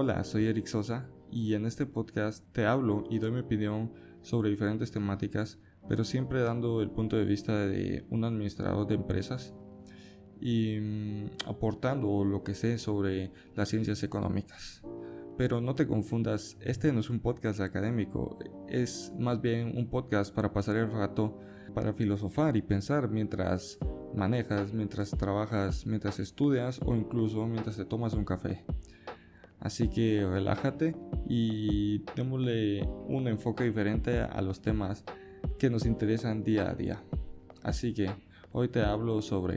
Hola, soy Eric Sosa y en este podcast te hablo y doy mi opinión sobre diferentes temáticas, pero siempre dando el punto de vista de un administrador de empresas y mm, aportando lo que sé sobre las ciencias económicas. Pero no te confundas, este no es un podcast académico, es más bien un podcast para pasar el rato, para filosofar y pensar mientras manejas, mientras trabajas, mientras estudias o incluso mientras te tomas un café. Así que relájate y démosle un enfoque diferente a los temas que nos interesan día a día. Así que hoy te hablo sobre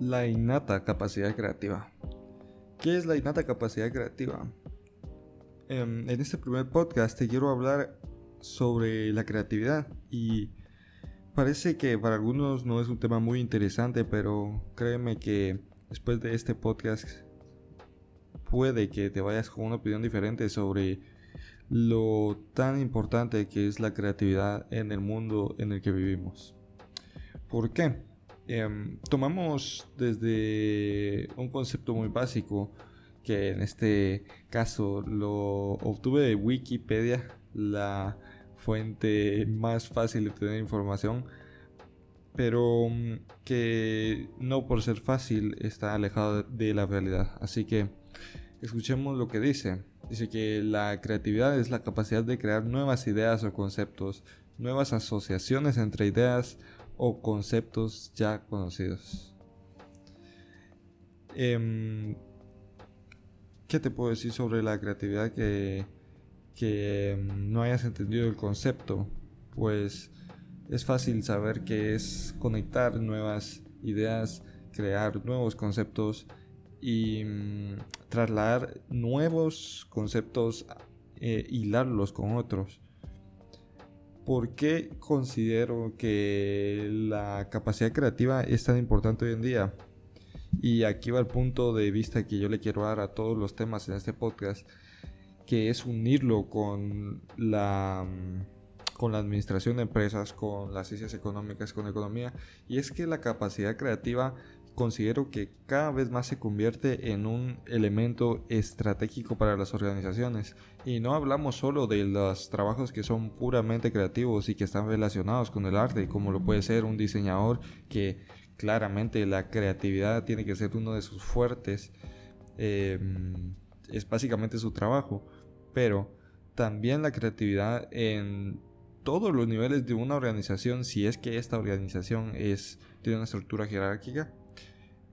la innata capacidad creativa. ¿Qué es la innata capacidad creativa? Em, en este primer podcast te quiero hablar sobre la creatividad y parece que para algunos no es un tema muy interesante, pero créeme que después de este podcast puede que te vayas con una opinión diferente sobre lo tan importante que es la creatividad en el mundo en el que vivimos. ¿Por qué? Em, tomamos desde un concepto muy básico, que en este caso lo obtuve de Wikipedia, la fuente más fácil de tener información, pero mm, que no por ser fácil está alejado de la realidad. Así que escuchemos lo que dice. Dice que la creatividad es la capacidad de crear nuevas ideas o conceptos, nuevas asociaciones entre ideas o conceptos ya conocidos. Em, ¿Qué te puedo decir sobre la creatividad que, que em, no hayas entendido el concepto? Pues es fácil saber que es conectar nuevas ideas, crear nuevos conceptos y mm, trasladar nuevos conceptos, e hilarlos con otros. ¿Por qué considero que la capacidad creativa es tan importante hoy en día? Y aquí va el punto de vista que yo le quiero dar a todos los temas en este podcast, que es unirlo con la, con la administración de empresas, con las ciencias económicas, con economía. Y es que la capacidad creativa considero que cada vez más se convierte en un elemento estratégico para las organizaciones. Y no hablamos solo de los trabajos que son puramente creativos y que están relacionados con el arte, como lo puede ser un diseñador que claramente la creatividad tiene que ser uno de sus fuertes. Em, es básicamente su trabajo. Pero también la creatividad en todos los niveles de una organización, si es que esta organización es, tiene una estructura jerárquica,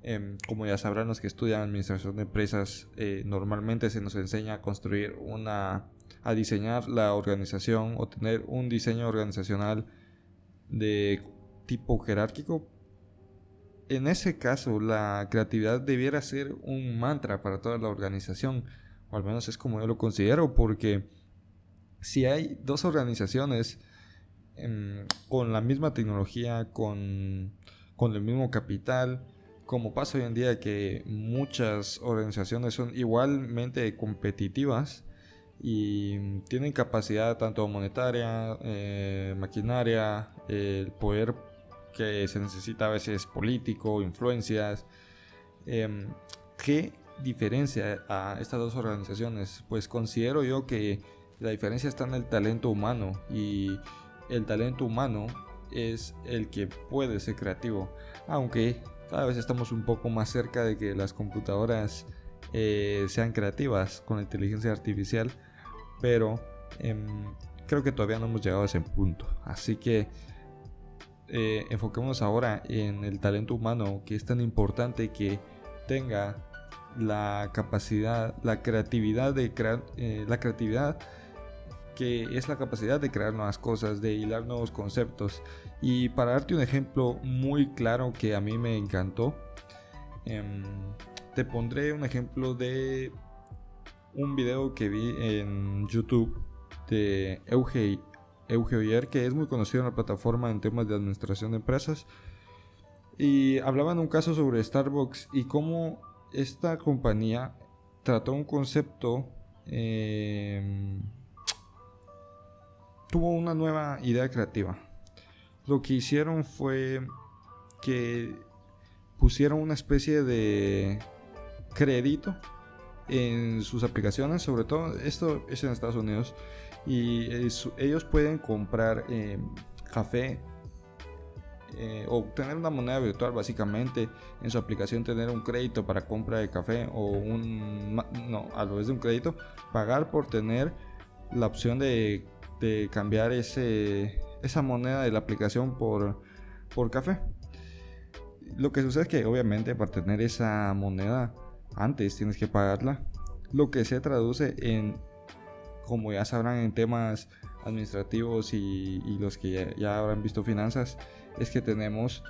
Em, como ya sabrán los que estudian administración de empresas, eh, normalmente se nos enseña a construir una, a diseñar la organización o tener un diseño organizacional de tipo jerárquico. En ese caso, la creatividad debiera ser un mantra para toda la organización, o al menos es como yo lo considero, porque si hay dos organizaciones em, con la misma tecnología, con, con el mismo capital, como pasa hoy en día que muchas organizaciones son igualmente competitivas y tienen capacidad tanto monetaria, eh, maquinaria, el poder que se necesita a veces político, influencias. Em, ¿Qué diferencia a estas dos organizaciones? Pues considero yo que la diferencia está en el talento humano y el talento humano es el que puede ser creativo, aunque cada vez estamos un poco más cerca de que las computadoras eh, sean creativas con la inteligencia artificial, pero em, creo que todavía no hemos llegado a ese punto. Así que eh, enfoquémonos ahora en el talento humano que es tan importante que tenga la capacidad, la creatividad de crear, eh, la creatividad que es la capacidad de crear nuevas cosas, de hilar nuevos conceptos. Y para darte un ejemplo muy claro que a mí me encantó, em, te pondré un ejemplo de un video que vi en YouTube de Euge, Euge que es muy conocido en la plataforma en temas de administración de empresas. Y hablaban un caso sobre Starbucks y cómo esta compañía trató un concepto eh, tuvo una nueva idea creativa. Lo que hicieron fue que pusieron una especie de crédito en sus aplicaciones, sobre todo esto es en Estados Unidos, y ellos pueden comprar eh, café eh, o tener una moneda virtual básicamente en su aplicación tener un crédito para compra de café o un no a través de un crédito pagar por tener la opción de, de cambiar ese esa moneda de la aplicación por, por café lo que sucede es que obviamente para tener esa moneda antes tienes que pagarla lo que se traduce en como ya sabrán en temas administrativos y, los que ya, habrán visto finanzas, es que tenemos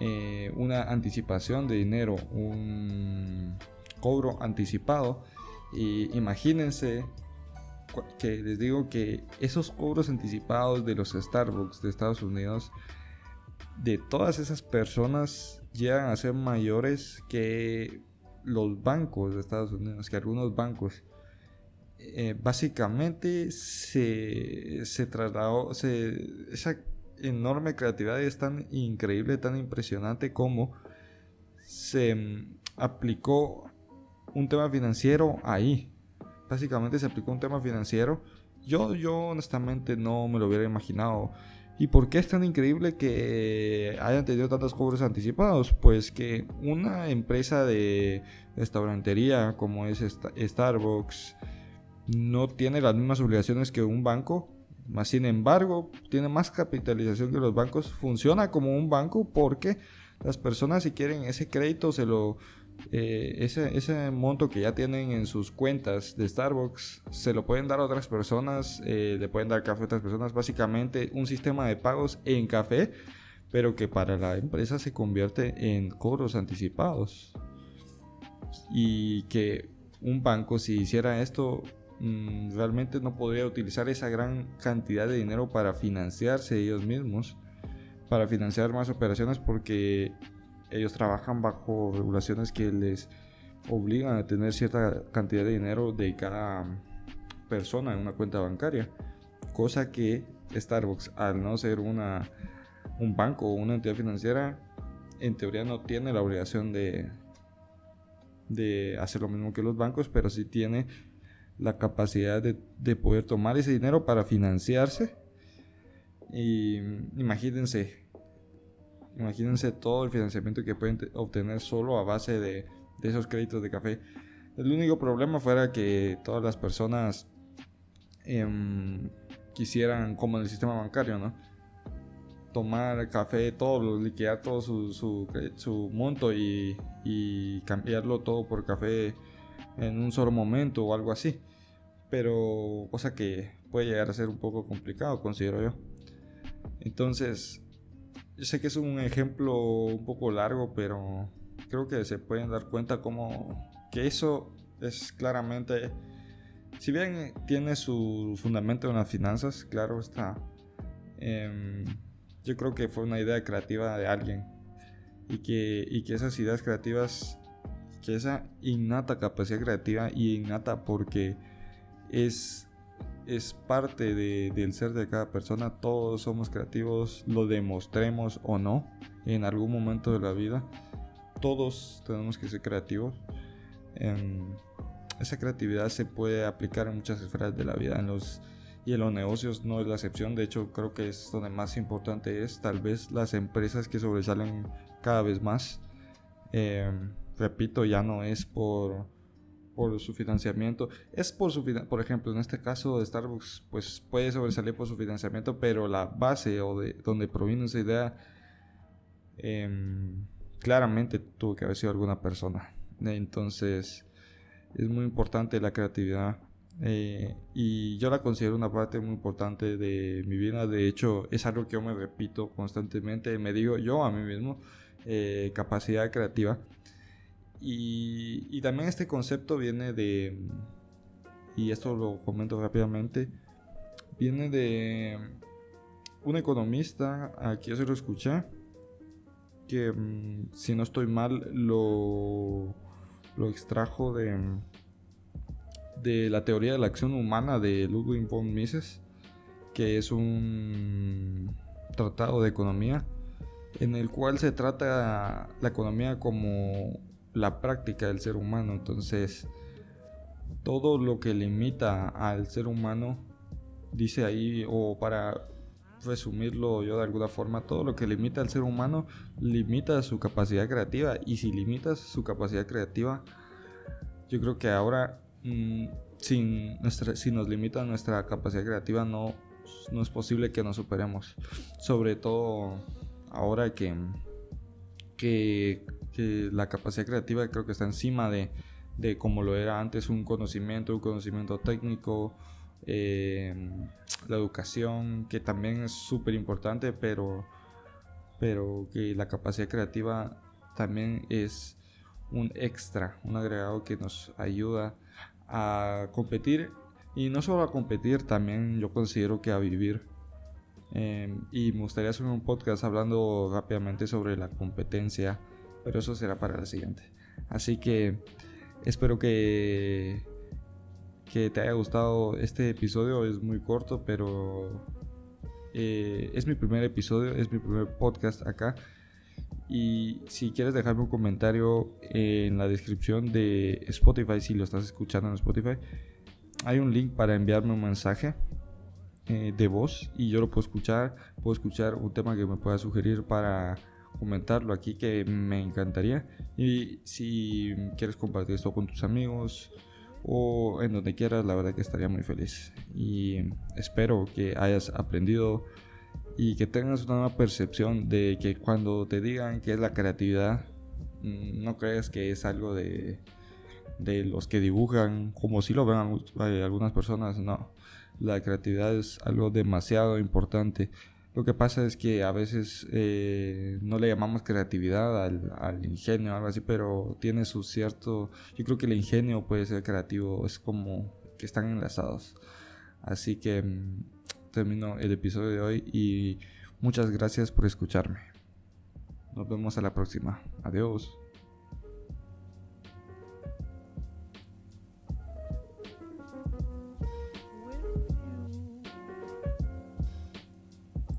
eh, una anticipación de dinero, un cobro anticipado. Y imagínense que les digo que esos cobros anticipados de los Starbucks de Estados Unidos, de todas esas personas, llegan a ser mayores que los bancos de Estados Unidos, que algunos bancos. Eh, básicamente se, se trasladó, esa enorme creatividad es tan increíble, tan impresionante como se mm, aplicó un tema financiero ahí. Básicamente se aplicó un tema financiero. Yo, yo honestamente no me lo hubiera imaginado. ¿Y por qué es tan increíble que hayan tenido tantos cobros anticipados? Pues que una empresa de restaurantería como es Starbucks, no tiene las mismas obligaciones que un banco, más sin embargo, tiene más capitalización que los bancos, funciona como un banco porque las personas si quieren ese crédito se lo eh, ese, ese, monto que ya tienen en sus cuentas de Starbucks se lo pueden dar a otras personas, eh, le pueden dar café a otras personas, básicamente un sistema de pagos en café, pero que para la empresa se convierte en cobros anticipados. Y que un banco si hiciera esto Mm, realmente no podría utilizar esa gran cantidad de dinero para financiarse ellos mismos, para financiar más operaciones porque ellos trabajan bajo regulaciones que les obligan a tener cierta cantidad de dinero de cada persona en una cuenta bancaria, cosa que Starbucks al no ser una un banco o una entidad financiera en teoría no tiene la obligación de de hacer lo mismo que los bancos, pero sí tiene la capacidad de, poder tomar ese dinero para financiarse. Y imagínense, imagínense todo el financiamiento que pueden obtener solo a base de, esos créditos de café. El único problema fuera que todas las personas em, quisieran, como en el sistema bancario, ¿no? Tomar café, todo, liquidar todo su, su, monto y, y cambiarlo todo por café en un solo momento o algo así. Pero cosa que puede llegar a ser un poco complicado, considero yo. Entonces, yo sé que es un ejemplo un poco largo, pero creo que se pueden dar cuenta como que eso es claramente, si bien tiene su fundamento en las finanzas, claro está, em, yo creo que fue una idea creativa de alguien y que, y que esas ideas creativas que esa innata capacidad creativa y innata porque es, es parte del ser de cada persona, todos somos creativos, lo demostremos o no en algún momento de la vida, todos tenemos que ser creativos. Em, esa creatividad se puede aplicar en muchas esferas de la vida, en los y en los negocios no es la excepción. De hecho, creo que es donde más importante es. Tal vez las empresas que sobresalen cada vez más. Em, repito, ya no es por, por su financiamiento. Es por su por ejemplo, en este caso de Starbucks, pues puede sobresalir por su financiamiento, pero la base o de donde proviene esa idea, em, claramente tuvo que haber sido alguna persona. Entonces, es muy importante la creatividad. Eh, y yo la considero una parte muy importante de mi vida. De hecho, es algo que yo me repito constantemente. Me digo yo a mí mismo, eh, capacidad creativa. Y, también este concepto viene de, y esto lo comento rápidamente, viene de un economista, aquí yo se lo escuché, que mm, si no estoy mal lo, lo extrajo de, de la teoría de la acción humana de Ludwig von Mises, que es un tratado de economía en el cual se trata la economía como la práctica del ser humano. Entonces, todo lo que limita al ser humano, dice ahí, o para resumirlo yo de alguna forma, todo lo que limita al ser humano limita su capacidad creativa. Y si limitas su capacidad creativa, yo creo que ahora, mm, sin nuestra, si nos limita nuestra capacidad creativa, no, no es posible que nos superemos. Sobre todo ahora que, que, la capacidad creativa creo que está encima de, de como lo era antes un conocimiento, un conocimiento técnico, eh, la educación, que también es súper importante, pero, pero que la capacidad creativa también es un extra, un agregado que nos ayuda a competir y no solo a competir, también yo considero que a vivir. Em, y me gustaría hacer un podcast hablando rápidamente sobre la competencia, pero eso será para la siguiente. Así que espero que que te haya gustado este episodio. Es muy corto, pero eh, es mi primer episodio, es mi primer podcast acá. Y si quieres dejarme un comentario en la descripción de Spotify, si lo estás escuchando en Spotify, hay un link para enviarme un mensaje eh, de voz y yo lo puedo escuchar. Puedo escuchar un tema que me pueda sugerir para comentarlo aquí que me encantaría. Y si quieres compartir esto con tus amigos, o en donde quieras, la verdad que estaría muy feliz. Y espero que hayas aprendido y que tengas una nueva percepción de que cuando te digan que es la creatividad, mm, no creas que es algo de, de los que dibujan, como si lo ven algunas personas, no. La creatividad es algo demasiado importante lo que pasa es que a veces eh, no le llamamos creatividad al, ingenio o algo así, pero tiene su cierto... Yo creo que el ingenio puede ser creativo, es como que están enlazados. Así que mm, termino el episodio de hoy y muchas gracias por escucharme. Nos vemos a la próxima. Adiós.